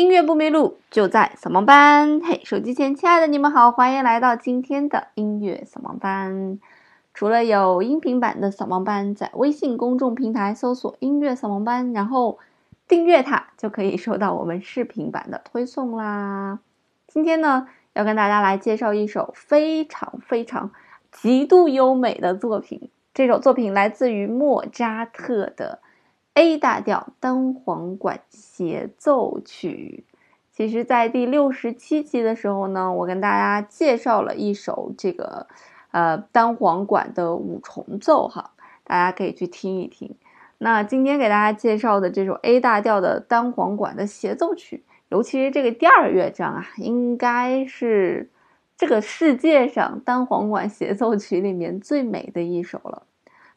音乐不迷路，就在扫盲班。嘿，手机前亲爱的你们好，欢迎来到今天的音乐扫盲班。除了有音频版的扫盲班，在微信公众平台搜索“音乐扫盲班”，然后订阅它，就可以收到我们视频版的推送啦。今天呢，要跟大家来介绍一首非常非常极度优美的作品。这首作品来自于莫扎特的。A 大调单簧管协奏曲，其实，在第六十七期的时候呢，我跟大家介绍了一首这个，呃，单簧管的五重奏，哈，大家可以去听一听。那今天给大家介绍的这首 A 大调的单簧管的协奏曲，尤其是这个第二乐章啊，应该是这个世界上单簧管协奏曲里面最美的一首了。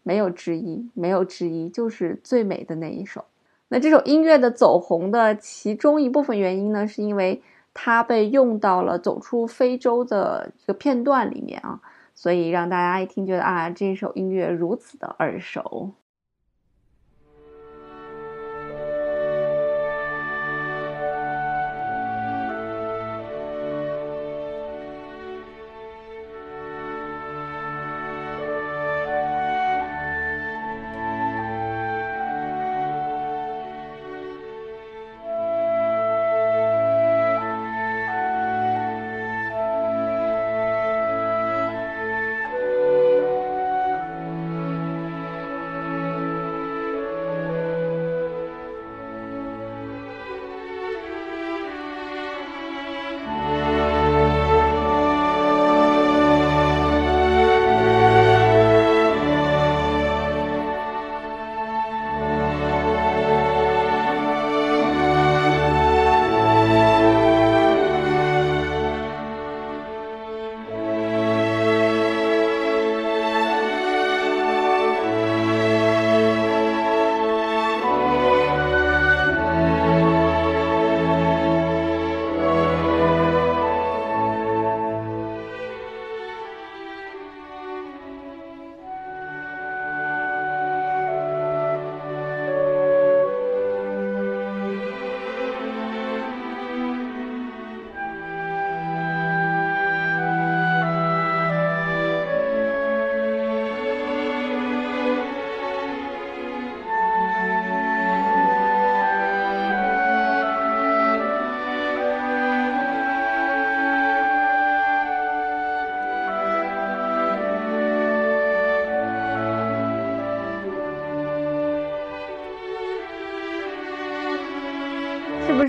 没有之一，没有之一，就是最美的那一首。那这首音乐的走红的其中一部分原因呢，是因为它被用到了《走出非洲》的一个片段里面啊，所以让大家一听觉得啊，这首音乐如此的耳熟。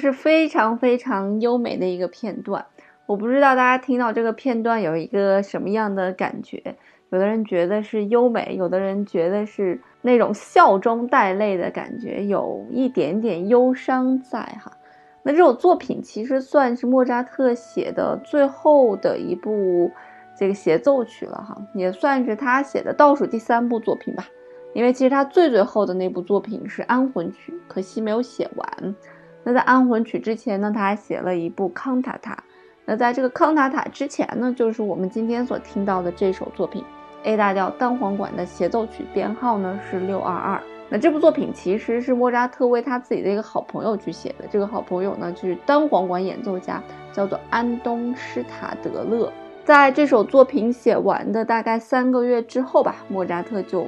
是非常非常优美的一个片段？我不知道大家听到这个片段有一个什么样的感觉。有的人觉得是优美，有的人觉得是那种笑中带泪的感觉，有一点点忧伤在哈。那这首作品其实算是莫扎特写的最后的一部这个协奏曲了哈，也算是他写的倒数第三部作品吧。因为其实他最最后的那部作品是安魂曲，可惜没有写完。那在安魂曲之前呢，他还写了一部康塔塔。那在这个康塔塔之前呢，就是我们今天所听到的这首作品，A 大调单簧管的协奏曲，编号呢是六二二。那这部作品其实是莫扎特为他自己的一个好朋友去写的。这个好朋友呢，就是单簧管演奏家，叫做安东施塔德勒。在这首作品写完的大概三个月之后吧，莫扎特就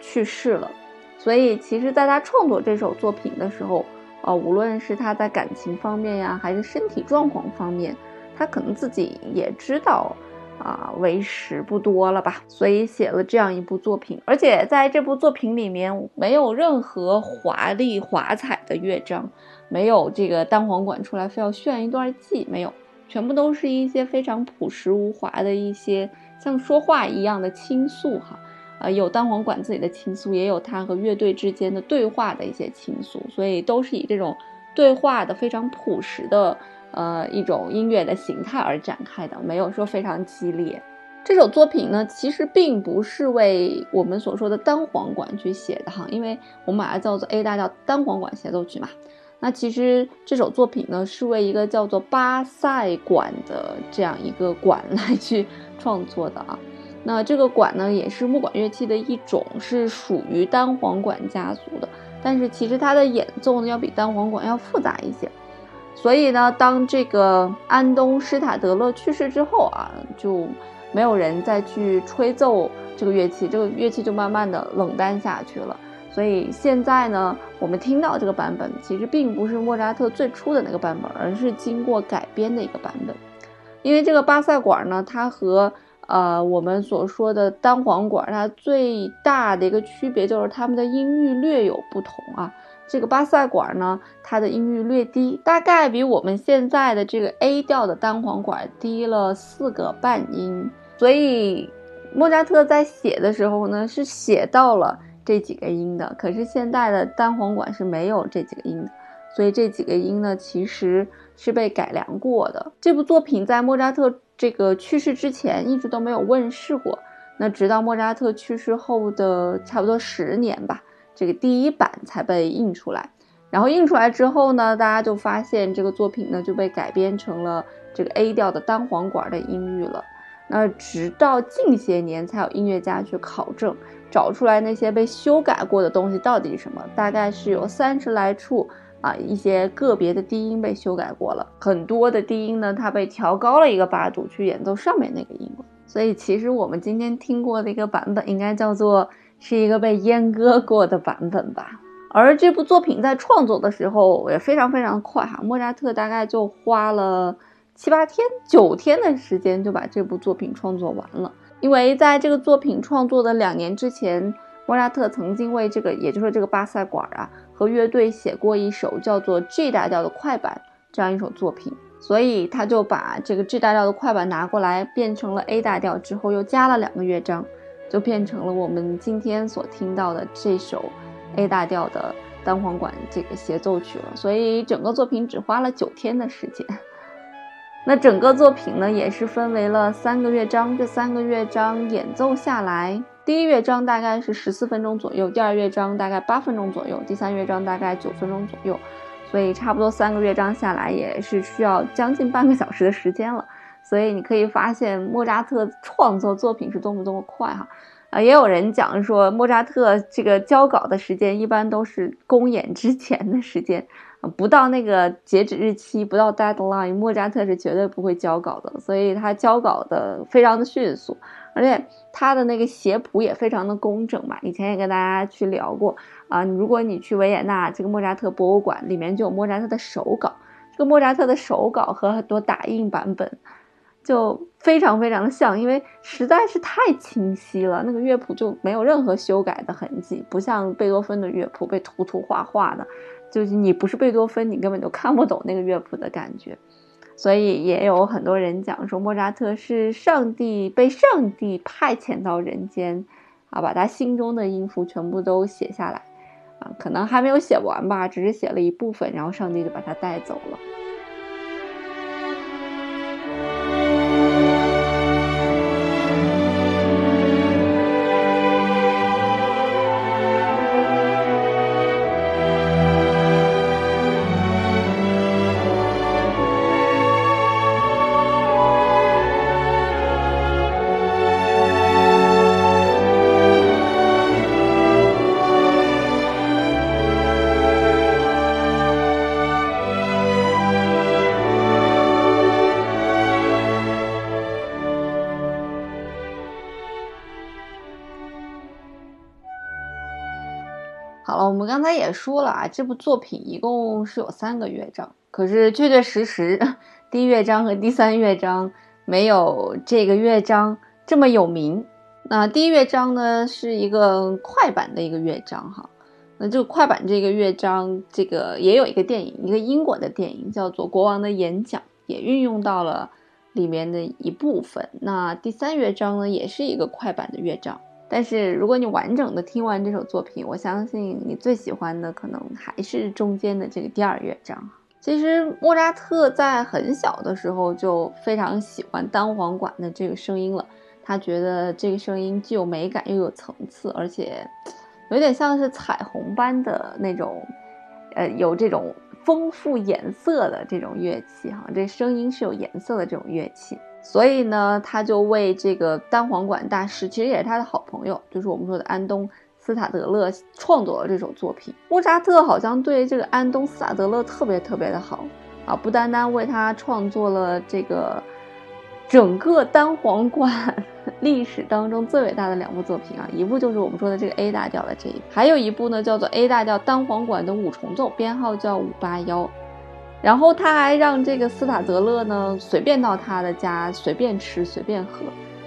去世了。所以其实，在他创作这首作品的时候，呃，无论是他在感情方面呀，还是身体状况方面，他可能自己也知道，啊，为时不多了吧，所以写了这样一部作品。而且在这部作品里面，没有任何华丽华彩的乐章，没有这个单簧管出来非要炫一段技，没有，全部都是一些非常朴实无华的一些像说话一样的倾诉哈。呃，有单簧管自己的倾诉，也有他和乐队之间的对话的一些倾诉，所以都是以这种对话的非常朴实的呃一种音乐的形态而展开的，没有说非常激烈。这首作品呢，其实并不是为我们所说的单簧管去写的哈，因为我们把它叫做 A 大调单簧管协奏曲嘛。那其实这首作品呢，是为一个叫做巴塞管的这样一个管来去创作的啊。那这个管呢，也是木管乐器的一种，是属于单簧管家族的。但是其实它的演奏呢，要比单簧管要复杂一些。所以呢，当这个安东施塔德勒去世之后啊，就没有人再去吹奏这个乐器，这个乐器就慢慢的冷淡下去了。所以现在呢，我们听到这个版本其实并不是莫扎特最初的那个版本，而是经过改编的一个版本。因为这个巴塞管呢，它和呃我们所说的单簧管，它最大的一个区别就是它们的音域略有不同啊。这个巴塞管呢，它的音域略低，大概比我们现在的这个 A 调的单簧管低了四个半音。所以莫扎特在写的时候呢，是写到了。这几个音的，可是现在的单簧管是没有这几个音的，所以这几个音呢，其实是被改良过的。这部作品在莫扎特这个去世之前一直都没有问世过，那直到莫扎特去世后的差不多十年吧，这个第一版才被印出来。然后印出来之后呢，大家就发现这个作品呢就被改编成了这个 A 调的单簧管的音域了。那直到近些年才有音乐家去考证。找出来那些被修改过的东西到底是什么？大概是有三十来处啊，一些个别的低音被修改过了，很多的低音呢，它被调高了一个八度去演奏上面那个音。所以其实我们今天听过的一个版本，应该叫做是一个被阉割过的版本吧。而这部作品在创作的时候也非常非常快哈，莫扎特大概就花了七八天、九天的时间就把这部作品创作完了。因为在这个作品创作的两年之前，莫扎特曾经为这个，也就是这个巴塞管啊乐队写过一首叫做 G 大调的快板这样一首作品，所以他就把这个 G 大调的快板拿过来变成了 A 大调之后，又加了两个乐章，就变成了我们今天所听到的这首 A 大调的单簧管这个协奏曲了。所以整个作品只花了九天的时间。那整个作品呢，也是分为了三个乐章。这三个乐章演奏下来，第一乐章大概是十四分钟左右，第二乐章大概八分钟左右，第三乐章大概九分钟左右。所以差不多三个乐章下来，也是需要将近半个小时的时间了。所以你可以发现莫扎特创作作品是多么多么快哈。啊，也有人讲说莫扎特这个交稿的时间一般都是公演之前的时间。不到那个截止日期，不到 deadline，莫扎特是绝对不会交稿的，所以他交稿的非常的迅速，而且他的那个写谱也非常的工整嘛。以前也跟大家去聊过啊，如果你去维也纳这个莫扎特博物馆，里面就有莫扎特的手稿，这个莫扎特的手稿和很多打印版本就非常非常的像，因为实在是太清晰了，那个乐谱就没有任何修改的痕迹，不像贝多芬的乐谱被涂涂画画的。就是你不是贝多芬，你根本就看不懂那个乐谱的感觉，所以也有很多人讲说莫扎特是上帝被上帝派遣到人间，啊，把他心中的音符全部都写下来，啊，可能还没有写完吧，只是写了一部分，然后上帝就把他带走了。刚才也说了啊，这部作品一共是有三个乐章，可是确确实实，第一乐章和第三乐章没有这个乐章这么有名。那第一乐章呢，是一个快板的一个乐章哈。那这个快板这个乐章，这个也有一个电影，一个英国的电影叫做《国王的演讲》，也运用到了里面的一部分。那第三乐章呢，也是一个快板的乐章。但是如果你完整的听完这首作品，我相信你最喜欢的可能还是中间的这个第二乐章。其实莫扎特在很小的时候就非常喜欢单簧管的这个声音了，他觉得这个声音既有美感又有层次，而且有点像是彩虹般的那种，呃，有这种丰富颜色的这种乐器哈，这声音是有颜色的这种乐器。所以呢，他就为这个单簧管大师，其实也是他的好朋友，就是我们说的安东斯塔德勒创作了这首作品。莫扎特好像对这个安东斯塔德勒特别特别的好，啊，不单单为他创作了这个整个单簧管 历史当中最伟大的两部作品啊，一部就是我们说的这个 A 大调的这一，还有一部呢叫做 A 大调单簧管的五重奏，编号叫五八幺。然后他还让这个斯塔德勒呢随便到他的家随便吃随便喝。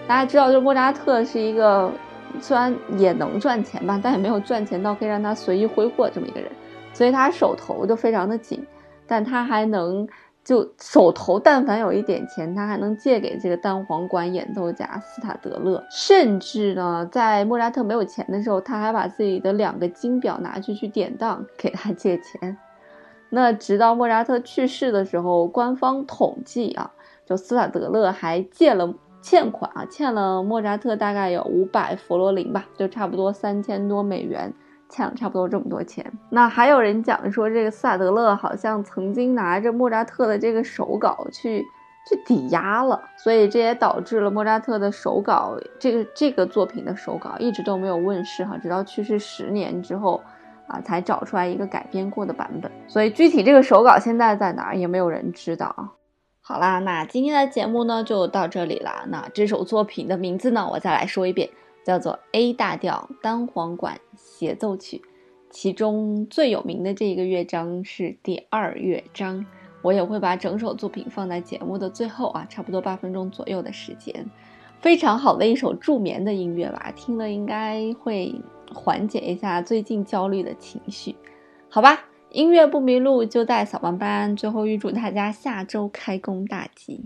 大家知道，就是莫扎特是一个虽然也能赚钱吧，但也没有赚钱到可以让他随意挥霍这么一个人，所以他手头就非常的紧。但他还能就手头但凡有一点钱，他还能借给这个单簧管演奏家斯塔德勒。甚至呢，在莫扎特没有钱的时候，他还把自己的两个金表拿去去典当给他借钱。那直到莫扎特去世的时候，官方统计啊，就斯塔德勒还借了欠款啊，欠了莫扎特大概有五百佛罗林吧，就差不多三千多美元，欠了差不多这么多钱。那还有人讲说，这个斯塔德勒好像曾经拿着莫扎特的这个手稿去去抵押了，所以这也导致了莫扎特的手稿这个这个作品的手稿一直都没有问世哈，直到去世十年之后。啊，才找出来一个改编过的版本，所以具体这个手稿现在在哪儿也没有人知道啊。好啦，那今天的节目呢就到这里啦。那这首作品的名字呢，我再来说一遍，叫做 A 大调单簧管协奏曲，其中最有名的这一个乐章是第二乐章。我也会把整首作品放在节目的最后啊，差不多八分钟左右的时间，非常好的一首助眠的音乐吧，听了应该会。缓解一下最近焦虑的情绪，好吧。音乐不迷路，就在小班班。最后预祝大家下周开工大吉。